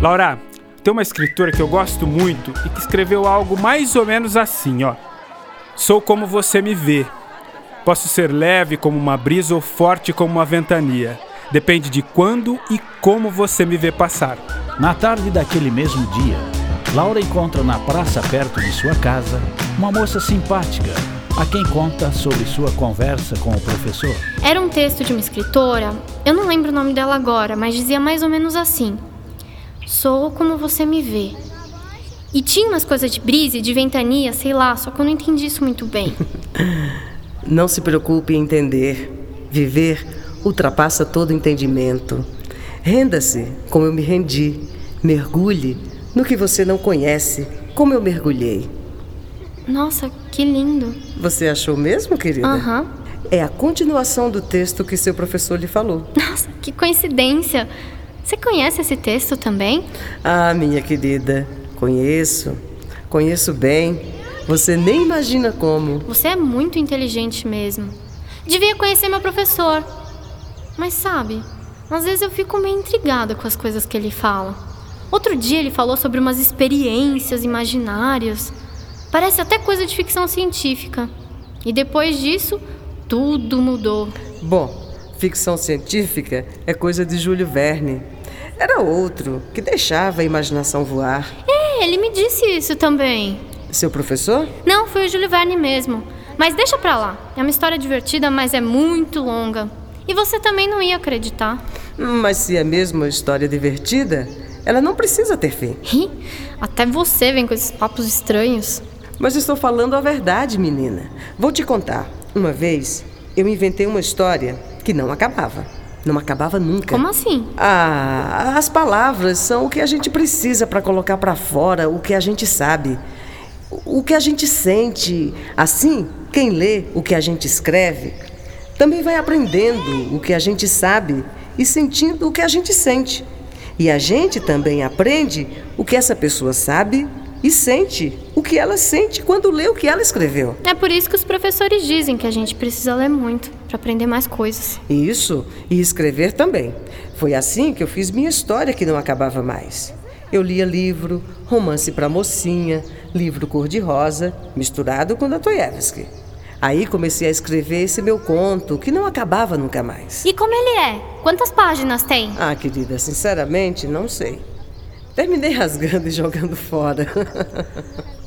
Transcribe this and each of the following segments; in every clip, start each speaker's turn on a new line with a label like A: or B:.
A: Laura, tem uma escritora que eu gosto muito e que escreveu algo mais ou menos assim, ó. Sou como você me vê. Posso ser leve como uma brisa ou forte como uma ventania. Depende de quando e como você me vê passar.
B: Na tarde daquele mesmo dia, Laura encontra na praça perto de sua casa uma moça simpática, a quem conta sobre sua conversa com o professor.
C: Era um texto de uma escritora, eu não lembro o nome dela agora, mas dizia mais ou menos assim: Sou como você me vê. E tinha umas coisas de brisa, de ventania, sei lá, só que eu não entendi isso muito bem.
D: não se preocupe em entender. Viver ultrapassa todo entendimento. Renda-se como eu me rendi. Mergulhe no que você não conhece, como eu mergulhei.
C: Nossa, que lindo.
D: Você achou mesmo, querida?
C: Aham. Uhum.
D: É a continuação do texto que seu professor lhe falou.
C: Nossa, que coincidência. Você conhece esse texto também?
D: Ah, minha querida, conheço. Conheço bem. Você nem imagina como.
C: Você é muito inteligente mesmo. Devia conhecer meu professor. Mas sabe, às vezes eu fico meio intrigada com as coisas que ele fala. Outro dia ele falou sobre umas experiências imaginárias. Parece até coisa de ficção científica. E depois disso, tudo mudou.
D: Bom, ficção científica é coisa de Júlio Verne. Era outro, que deixava a imaginação voar.
C: É, ele me disse isso também.
D: Seu professor?
C: Não, foi o Júlio Verne mesmo. Mas deixa pra lá. É uma história divertida, mas é muito longa. E você também não ia acreditar.
D: Mas se é mesmo uma história divertida, ela não precisa ter fim.
C: Até você vem com esses papos estranhos.
D: Mas estou falando a verdade, menina. Vou te contar. Uma vez, eu inventei uma história que não acabava. Não acabava nunca.
C: Como assim?
D: Ah, as palavras são o que a gente precisa para colocar para fora o que a gente sabe, o que a gente sente. Assim, quem lê o que a gente escreve também vai aprendendo o que a gente sabe e sentindo o que a gente sente. E a gente também aprende o que essa pessoa sabe e sente o que ela sente quando lê o que ela escreveu.
C: É por isso que os professores dizem que a gente precisa ler muito para aprender mais coisas.
D: Isso, e escrever também. Foi assim que eu fiz minha história que não acabava mais. Eu lia livro, romance para mocinha, livro cor-de-rosa, misturado com Dostoiévski. Aí comecei a escrever esse meu conto, que não acabava nunca mais.
C: E como ele é? Quantas páginas tem?
D: Ah, querida, sinceramente, não sei. Terminei rasgando e jogando fora.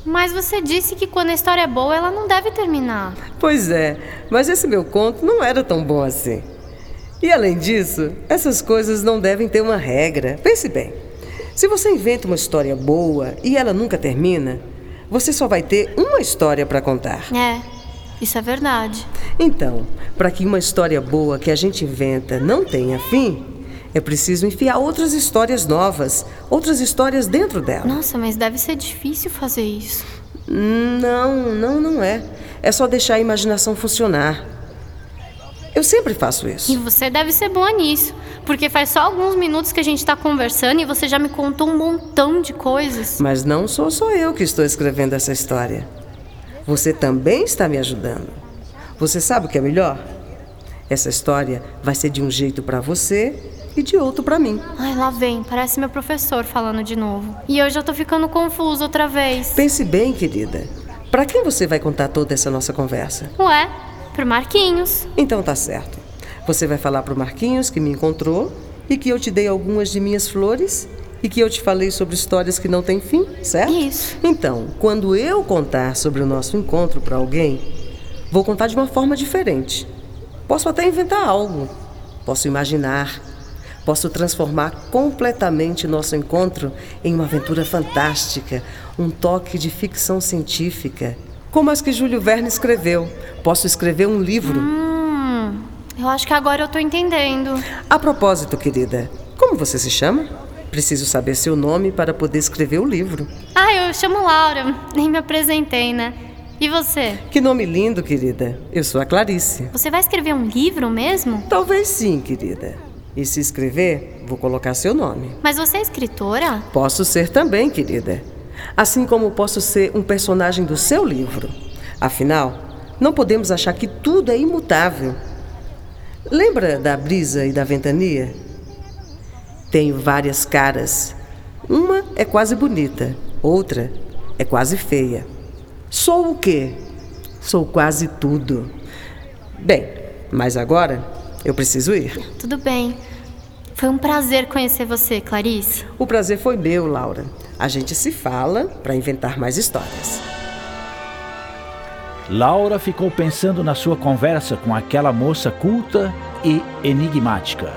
C: Mas você disse que quando a história é boa, ela não deve terminar.
D: Pois é, mas esse meu conto não era tão bom assim. E além disso, essas coisas não devem ter uma regra. Pense bem. Se você inventa uma história boa e ela nunca termina, você só vai ter uma história para contar.
C: É, isso é verdade.
D: Então, para que uma história boa que a gente inventa não tenha fim, é preciso enfiar outras histórias novas, outras histórias dentro dela.
C: Nossa, mas deve ser difícil fazer isso.
D: Não, não, não é. É só deixar a imaginação funcionar. Eu sempre faço isso.
C: E você deve ser boa nisso. Porque faz só alguns minutos que a gente está conversando e você já me contou um montão de coisas.
D: Mas não sou só eu que estou escrevendo essa história. Você também está me ajudando. Você sabe o que é melhor? Essa história vai ser de um jeito para você e de outro para mim.
C: Ai, lá vem, parece meu professor falando de novo. E eu já tô ficando confuso outra vez.
D: Pense bem, querida. Para quem você vai contar toda essa nossa conversa?
C: Ué, pro Marquinhos.
D: Então tá certo. Você vai falar pro Marquinhos que me encontrou e que eu te dei algumas de minhas flores e que eu te falei sobre histórias que não têm fim, certo?
C: Isso.
D: Então, quando eu contar sobre o nosso encontro para alguém, vou contar de uma forma diferente. Posso até inventar algo. Posso imaginar. Posso transformar completamente nosso encontro em uma aventura fantástica, um toque de ficção científica, como as que Júlio Verne escreveu. Posso escrever um livro.
C: Hum, eu acho que agora eu tô entendendo.
D: A propósito, querida, como você se chama? Preciso saber seu nome para poder escrever o livro.
C: Ah, eu chamo Laura. Nem me apresentei, né? E você?
D: Que nome lindo, querida. Eu sou a Clarice.
C: Você vai escrever um livro mesmo?
D: Talvez sim, querida. E se escrever, vou colocar seu nome.
C: Mas você é escritora?
D: Posso ser também, querida. Assim como posso ser um personagem do seu livro. Afinal, não podemos achar que tudo é imutável. Lembra da brisa e da ventania? Tenho várias caras. Uma é quase bonita, outra é quase feia. Sou o quê? Sou quase tudo. Bem, mas agora eu preciso ir.
C: Tudo bem. Foi um prazer conhecer você, Clarice.
D: O prazer foi meu, Laura. A gente se fala para inventar mais histórias.
B: Laura ficou pensando na sua conversa com aquela moça culta e enigmática.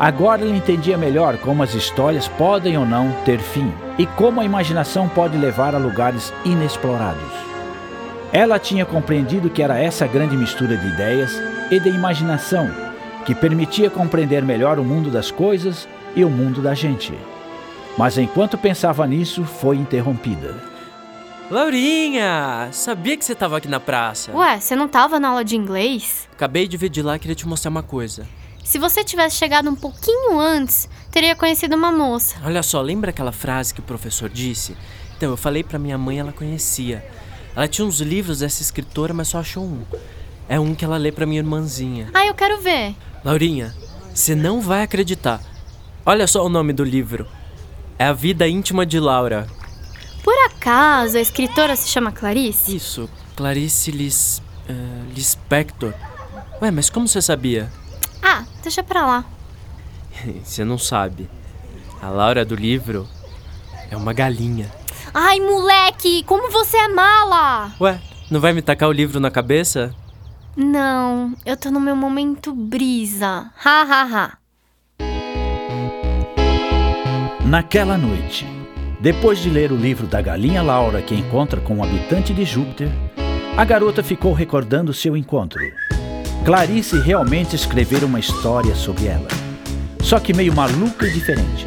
B: Agora ele entendia melhor como as histórias podem ou não ter fim e como a imaginação pode levar a lugares inexplorados. Ela tinha compreendido que era essa grande mistura de ideias e de imaginação que permitia compreender melhor o mundo das coisas e o mundo da gente. Mas enquanto pensava nisso, foi interrompida.
E: Laurinha! Sabia que você estava aqui na praça.
C: Ué, você não tava na aula de inglês?
E: Acabei de ver de lá e queria te mostrar uma coisa.
C: Se você tivesse chegado um pouquinho antes, teria conhecido uma moça.
E: Olha só, lembra aquela frase que o professor disse? Então, eu falei para minha mãe, ela conhecia. Ela tinha uns livros dessa escritora, mas só achou um. É um que ela lê para minha irmãzinha.
C: Ah, eu quero ver.
E: Laurinha, você não vai acreditar. Olha só o nome do livro. É A Vida Íntima de Laura.
C: Por acaso a escritora se chama Clarice?
E: Isso, Clarice Lis, uh, Lispector. Ué, mas como você sabia?
C: Ah, deixa pra lá.
E: você não sabe. A Laura do livro é uma galinha.
C: Ai, moleque, como você é mala!
E: Ué, não vai me tacar o livro na cabeça?
C: Não, eu tô no meu momento brisa. Ha ha ha.
B: Naquela noite, depois de ler o livro da galinha Laura que encontra com um habitante de Júpiter, a garota ficou recordando seu encontro. Clarice realmente escrevera uma história sobre ela, só que meio maluca e diferente.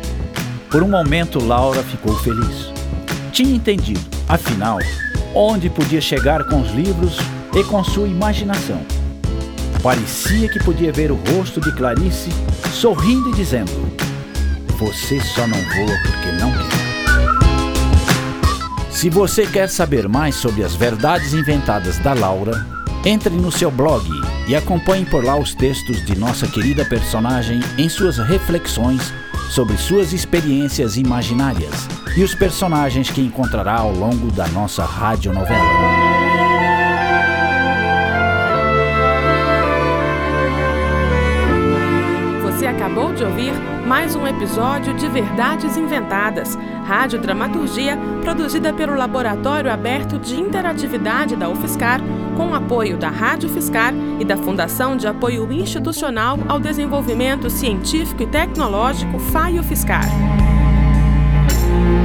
B: Por um momento, Laura ficou feliz. Tinha entendido, afinal, onde podia chegar com os livros e com sua imaginação. Parecia que podia ver o rosto de Clarice sorrindo e dizendo: Você só não voa porque não quer. Se você quer saber mais sobre as verdades inventadas da Laura, entre no seu blog e acompanhe por lá os textos de nossa querida personagem em suas reflexões sobre suas experiências imaginárias e os personagens que encontrará ao longo da nossa radionovela.
F: Você acabou de ouvir mais um episódio de Verdades Inventadas, rádio dramaturgia produzida pelo Laboratório Aberto de Interatividade da UFSCar, com apoio da Rádio Fiscar e da Fundação de Apoio Institucional ao Desenvolvimento Científico e Tecnológico FAI UFSCar.